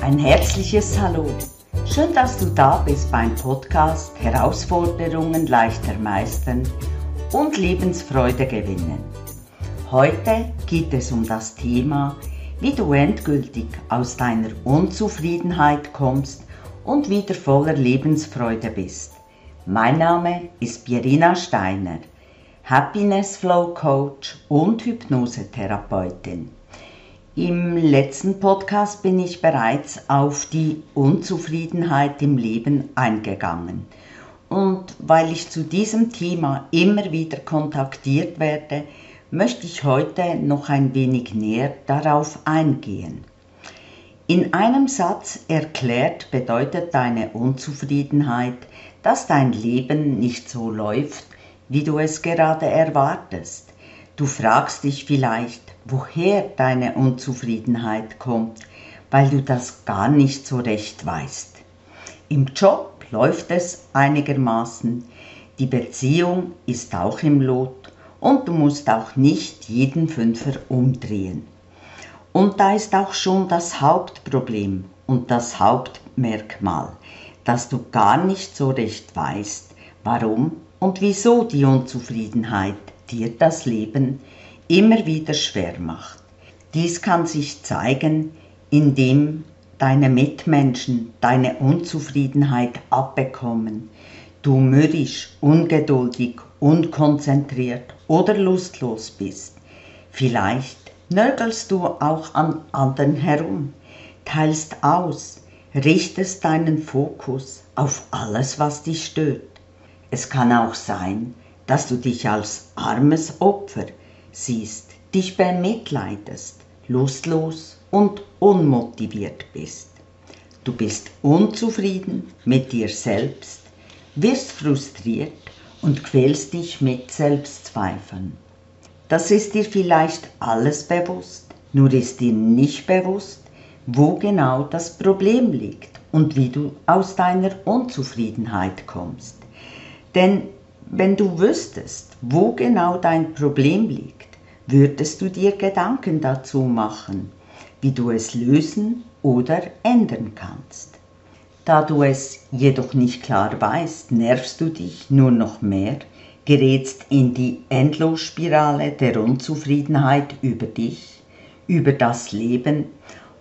Ein herzliches Hallo. Schön, dass du da bist beim Podcast Herausforderungen leichter meistern und Lebensfreude gewinnen. Heute geht es um das Thema, wie du endgültig aus deiner Unzufriedenheit kommst und wieder voller Lebensfreude bist. Mein Name ist Pierina Steiner, Happiness Flow Coach und Hypnosetherapeutin. Im letzten Podcast bin ich bereits auf die Unzufriedenheit im Leben eingegangen. Und weil ich zu diesem Thema immer wieder kontaktiert werde, möchte ich heute noch ein wenig näher darauf eingehen. In einem Satz erklärt bedeutet deine Unzufriedenheit, dass dein Leben nicht so läuft, wie du es gerade erwartest. Du fragst dich vielleicht, woher deine Unzufriedenheit kommt, weil du das gar nicht so recht weißt. Im Job läuft es einigermaßen, die Beziehung ist auch im Lot und du musst auch nicht jeden Fünfer umdrehen. Und da ist auch schon das Hauptproblem und das Hauptmerkmal, dass du gar nicht so recht weißt, warum und wieso die Unzufriedenheit dir das Leben immer wieder schwer macht. Dies kann sich zeigen, indem deine Mitmenschen deine Unzufriedenheit abbekommen, du mürrisch, ungeduldig, unkonzentriert oder lustlos bist. Vielleicht nörgelst du auch an anderen herum, teilst aus, richtest deinen Fokus auf alles, was dich stört. Es kann auch sein, dass du dich als armes Opfer siehst, dich bemitleidest, lustlos und unmotiviert bist. Du bist unzufrieden mit dir selbst, wirst frustriert und quälst dich mit Selbstzweifeln. Das ist dir vielleicht alles bewusst, nur ist dir nicht bewusst, wo genau das Problem liegt und wie du aus deiner Unzufriedenheit kommst. Denn wenn du wüsstest, wo genau dein Problem liegt, würdest du dir Gedanken dazu machen, wie du es lösen oder ändern kannst. Da du es jedoch nicht klar weißt, nervst du dich nur noch mehr, gerätst in die Endlosspirale der Unzufriedenheit über dich, über das Leben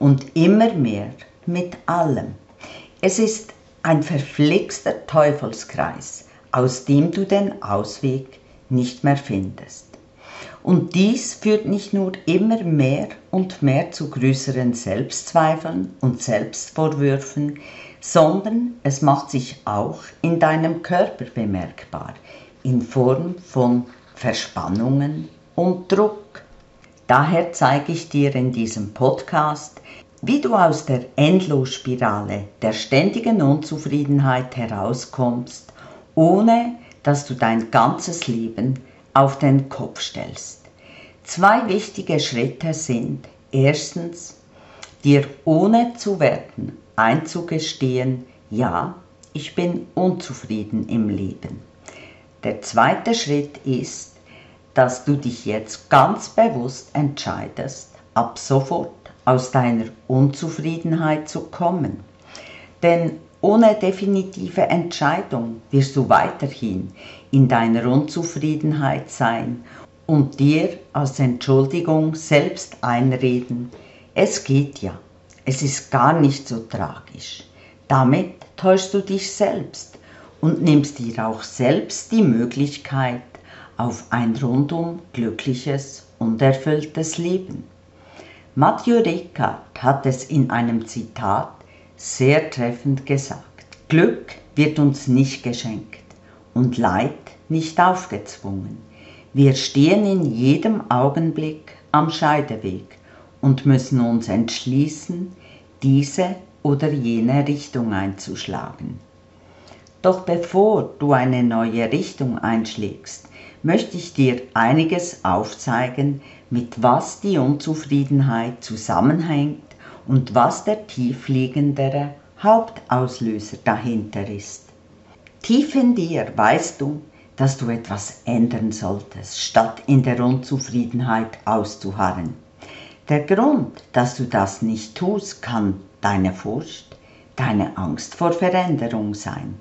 und immer mehr mit allem. Es ist ein verflixter Teufelskreis, aus dem du den Ausweg nicht mehr findest. Und dies führt nicht nur immer mehr und mehr zu größeren Selbstzweifeln und Selbstvorwürfen, sondern es macht sich auch in deinem Körper bemerkbar, in Form von Verspannungen und Druck. Daher zeige ich dir in diesem Podcast, wie du aus der Endlosspirale der ständigen Unzufriedenheit herauskommst, ohne dass du dein ganzes Leben auf den Kopf stellst. Zwei wichtige Schritte sind erstens, dir ohne zu werten einzugestehen, ja, ich bin unzufrieden im Leben. Der zweite Schritt ist, dass du dich jetzt ganz bewusst entscheidest, ab sofort aus deiner Unzufriedenheit zu kommen. Denn ohne definitive Entscheidung wirst du weiterhin in deiner Unzufriedenheit sein und dir als Entschuldigung selbst einreden, es geht ja, es ist gar nicht so tragisch. Damit täuschst du dich selbst und nimmst dir auch selbst die Möglichkeit auf ein rundum glückliches und erfülltes Leben. Matthew Ricard hat es in einem Zitat sehr treffend gesagt. Glück wird uns nicht geschenkt und Leid nicht aufgezwungen. Wir stehen in jedem Augenblick am Scheideweg und müssen uns entschließen, diese oder jene Richtung einzuschlagen. Doch bevor du eine neue Richtung einschlägst, möchte ich dir einiges aufzeigen, mit was die Unzufriedenheit zusammenhängt und was der tiefliegendere Hauptauslöser dahinter ist. Tief in dir weißt du, dass du etwas ändern solltest, statt in der Unzufriedenheit auszuharren. Der Grund, dass du das nicht tust, kann deine Furcht, deine Angst vor Veränderung sein.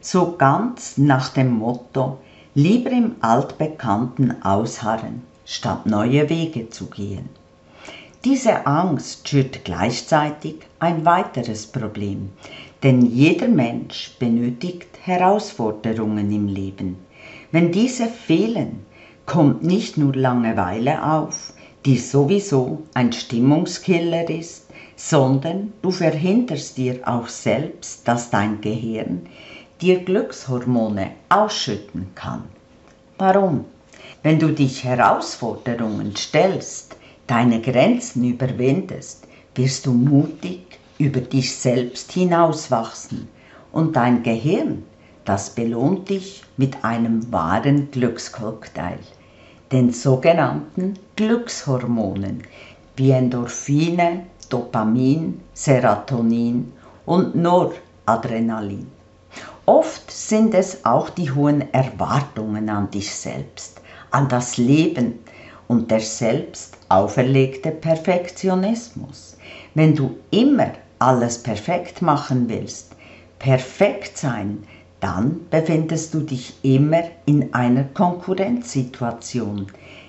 So ganz nach dem Motto, lieber im Altbekannten ausharren, statt neue Wege zu gehen. Diese Angst schürt gleichzeitig ein weiteres Problem, denn jeder Mensch benötigt Herausforderungen im Leben. Wenn diese fehlen, kommt nicht nur Langeweile auf, die sowieso ein Stimmungskiller ist, sondern du verhinderst dir auch selbst, dass dein Gehirn dir Glückshormone ausschütten kann. Warum? Wenn du dich Herausforderungen stellst, deine Grenzen überwindest, wirst du mutig über dich selbst hinauswachsen und dein Gehirn, das belohnt dich mit einem wahren Glückscocktail, den sogenannten Glückshormonen wie Endorphine, Dopamin, Serotonin und Noradrenalin. Oft sind es auch die hohen Erwartungen an dich selbst, an das Leben und der selbst auferlegte Perfektionismus. Wenn du immer alles perfekt machen willst, perfekt sein, dann befindest du dich immer in einer Konkurrenzsituation,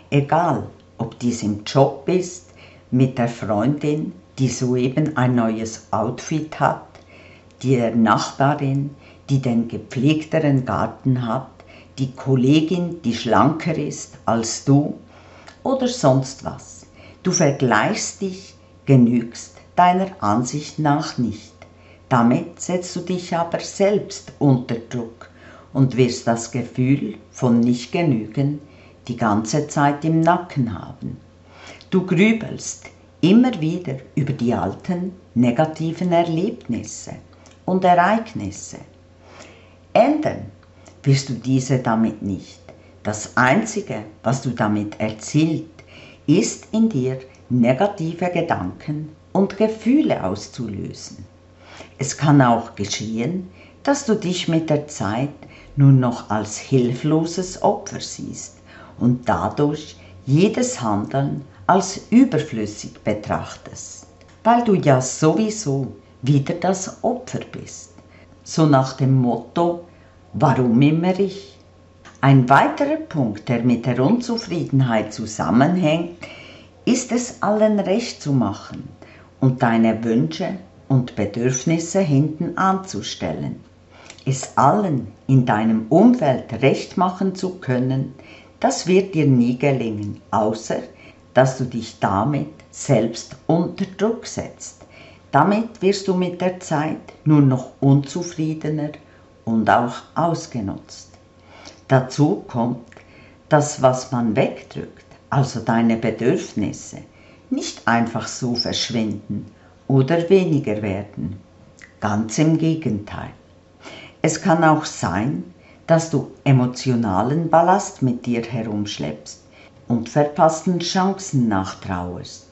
egal ob dies im Job ist, mit der Freundin, die soeben ein neues Outfit hat, der Nachbarin, die den gepflegteren Garten hat, die Kollegin, die schlanker ist als du oder sonst was. Du vergleichst dich, genügst deiner Ansicht nach nicht. Damit setzt du dich aber selbst unter Druck und wirst das Gefühl von nicht genügen die ganze Zeit im Nacken haben. Du grübelst immer wieder über die alten negativen Erlebnisse und Ereignisse. Ändern wirst du diese damit nicht. Das Einzige, was du damit erzielt, ist in dir negative Gedanken und Gefühle auszulösen. Es kann auch geschehen, dass du dich mit der Zeit nur noch als hilfloses Opfer siehst und dadurch jedes Handeln als überflüssig betrachtest, weil du ja sowieso wieder das Opfer bist. So nach dem Motto, warum immer ich? Ein weiterer Punkt, der mit der Unzufriedenheit zusammenhängt, ist es allen recht zu machen und deine Wünsche und Bedürfnisse hinten anzustellen. Es allen in deinem Umfeld recht machen zu können, das wird dir nie gelingen, außer dass du dich damit selbst unter Druck setzt. Damit wirst du mit der Zeit nur noch unzufriedener und auch ausgenutzt. Dazu kommt, dass was man wegdrückt, also deine Bedürfnisse, nicht einfach so verschwinden oder weniger werden. Ganz im Gegenteil. Es kann auch sein, dass du emotionalen Ballast mit dir herumschleppst und verpassten Chancen nachtrauerst.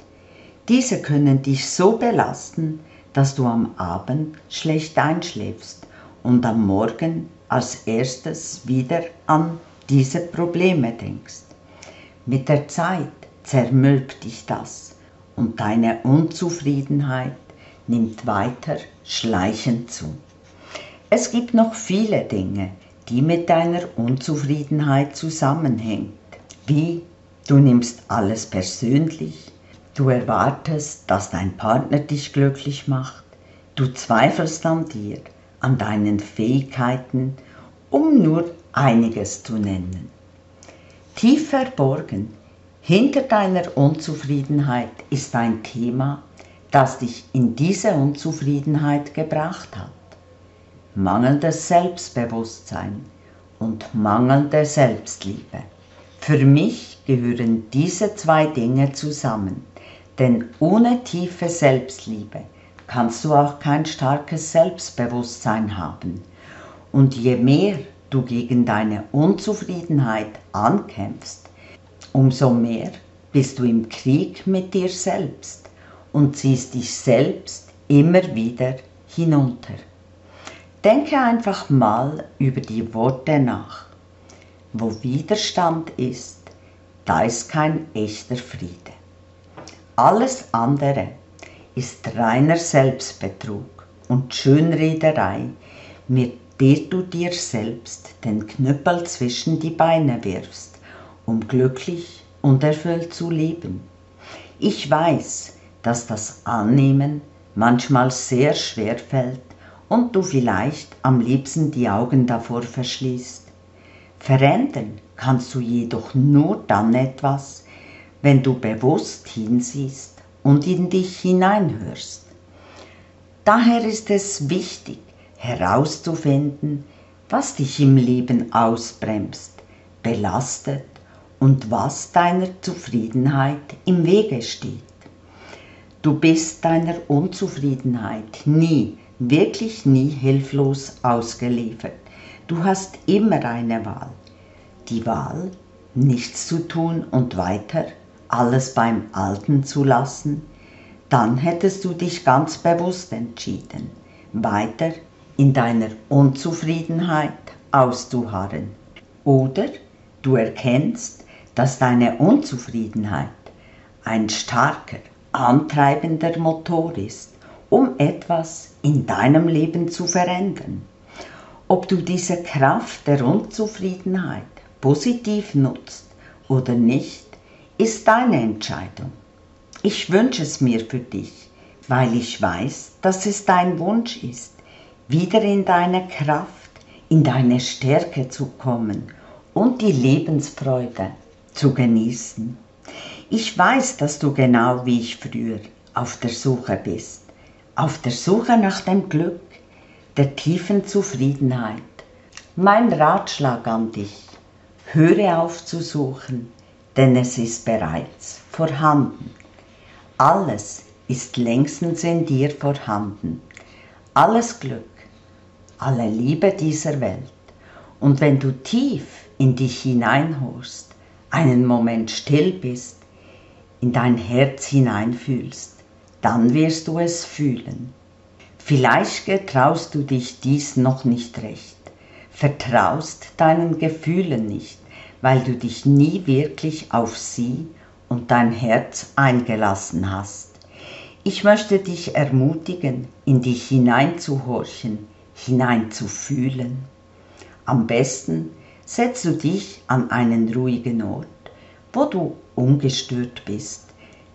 Diese können dich so belasten, dass du am Abend schlecht einschläfst und am Morgen als erstes wieder an diese Probleme denkst. Mit der Zeit zermürbt dich das und deine Unzufriedenheit nimmt weiter schleichend zu. Es gibt noch viele Dinge, die mit deiner Unzufriedenheit zusammenhängen, wie? Du nimmst alles persönlich, du erwartest, dass dein Partner dich glücklich macht, du zweifelst an dir, an deinen Fähigkeiten, um nur einiges zu nennen. Tief verborgen hinter deiner Unzufriedenheit ist ein Thema, das dich in diese Unzufriedenheit gebracht hat. Mangelndes Selbstbewusstsein und mangelnde Selbstliebe. Für mich gehören diese zwei Dinge zusammen, denn ohne tiefe Selbstliebe kannst du auch kein starkes Selbstbewusstsein haben. Und je mehr du gegen deine Unzufriedenheit ankämpfst, umso mehr bist du im Krieg mit dir selbst und ziehst dich selbst immer wieder hinunter. Denke einfach mal über die Worte nach. Wo Widerstand ist, da ist kein echter Friede. Alles andere ist reiner Selbstbetrug und Schönrederei, mit der du dir selbst den Knüppel zwischen die Beine wirfst, um glücklich und erfüllt zu leben. Ich weiß, dass das Annehmen manchmal sehr schwer fällt und du vielleicht am liebsten die Augen davor verschließt. Verändern kannst du jedoch nur dann etwas, wenn du bewusst hinsiehst und in dich hineinhörst. Daher ist es wichtig herauszufinden, was dich im Leben ausbremst, belastet und was deiner Zufriedenheit im Wege steht. Du bist deiner Unzufriedenheit nie, wirklich nie hilflos ausgeliefert. Du hast immer eine Wahl. Die Wahl, nichts zu tun und weiter alles beim Alten zu lassen, dann hättest du dich ganz bewusst entschieden, weiter in deiner Unzufriedenheit auszuharren. Oder du erkennst, dass deine Unzufriedenheit ein starker, antreibender Motor ist, um etwas in deinem Leben zu verändern. Ob du diese Kraft der Unzufriedenheit positiv nutzt oder nicht, ist deine Entscheidung. Ich wünsche es mir für dich, weil ich weiß, dass es dein Wunsch ist, wieder in deine Kraft, in deine Stärke zu kommen und die Lebensfreude zu genießen. Ich weiß, dass du genau wie ich früher auf der Suche bist, auf der Suche nach dem Glück, der tiefen Zufriedenheit. Mein Ratschlag an dich, höre auf zu suchen, denn es ist bereits vorhanden. Alles ist längstens in dir vorhanden. Alles Glück, alle Liebe dieser Welt. Und wenn du tief in dich hineinhorst, einen Moment still bist, in dein Herz hineinfühlst, dann wirst du es fühlen. Vielleicht getraust du dich dies noch nicht recht, vertraust deinen Gefühlen nicht, weil du dich nie wirklich auf sie und dein Herz eingelassen hast. Ich möchte dich ermutigen, in dich hineinzuhorchen, hineinzufühlen. Am besten setzt du dich an einen ruhigen Ort, wo du ungestört bist,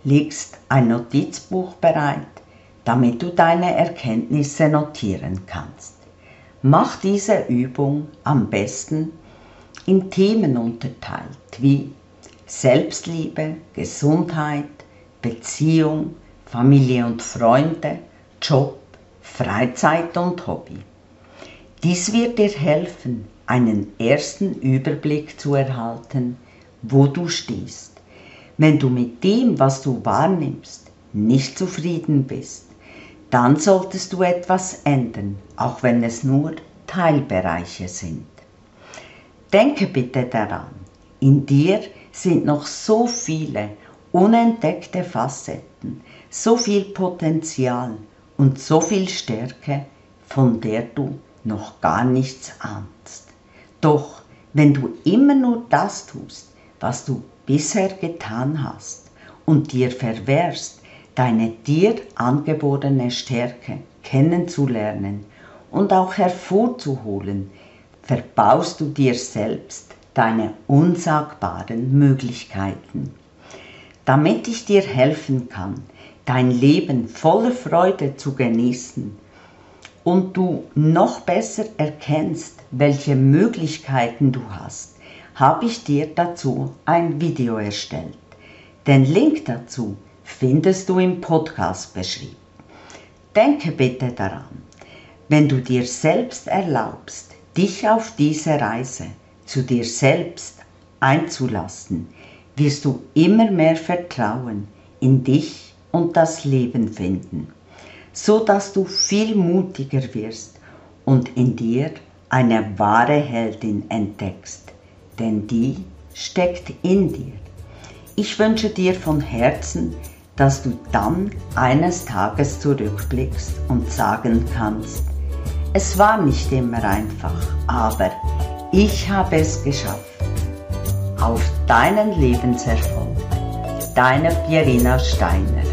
legst ein Notizbuch bereit, damit du deine Erkenntnisse notieren kannst. Mach diese Übung am besten in Themen unterteilt wie Selbstliebe, Gesundheit, Beziehung, Familie und Freunde, Job, Freizeit und Hobby. Dies wird dir helfen, einen ersten Überblick zu erhalten, wo du stehst. Wenn du mit dem, was du wahrnimmst, nicht zufrieden bist, dann solltest du etwas ändern, auch wenn es nur Teilbereiche sind. Denke bitte daran, in dir sind noch so viele unentdeckte Facetten, so viel Potenzial und so viel Stärke, von der du noch gar nichts ahnst. Doch wenn du immer nur das tust, was du bisher getan hast und dir verwehrst, deine dir angeborene Stärke kennenzulernen und auch hervorzuholen, verbaust du dir selbst deine unsagbaren Möglichkeiten. Damit ich dir helfen kann, dein Leben voller Freude zu genießen und du noch besser erkennst, welche Möglichkeiten du hast, habe ich dir dazu ein Video erstellt. Den Link dazu findest du im Podcast beschrieben. Denke bitte daran, wenn du dir selbst erlaubst, dich auf diese Reise zu dir selbst einzulassen, wirst du immer mehr Vertrauen in dich und das Leben finden, so dass du viel mutiger wirst und in dir eine wahre Heldin entdeckst, denn die steckt in dir. Ich wünsche dir von Herzen, dass du dann eines Tages zurückblickst und sagen kannst, es war nicht immer einfach, aber ich habe es geschafft. Auf deinen Lebenserfolg. deine Pierina Steiner.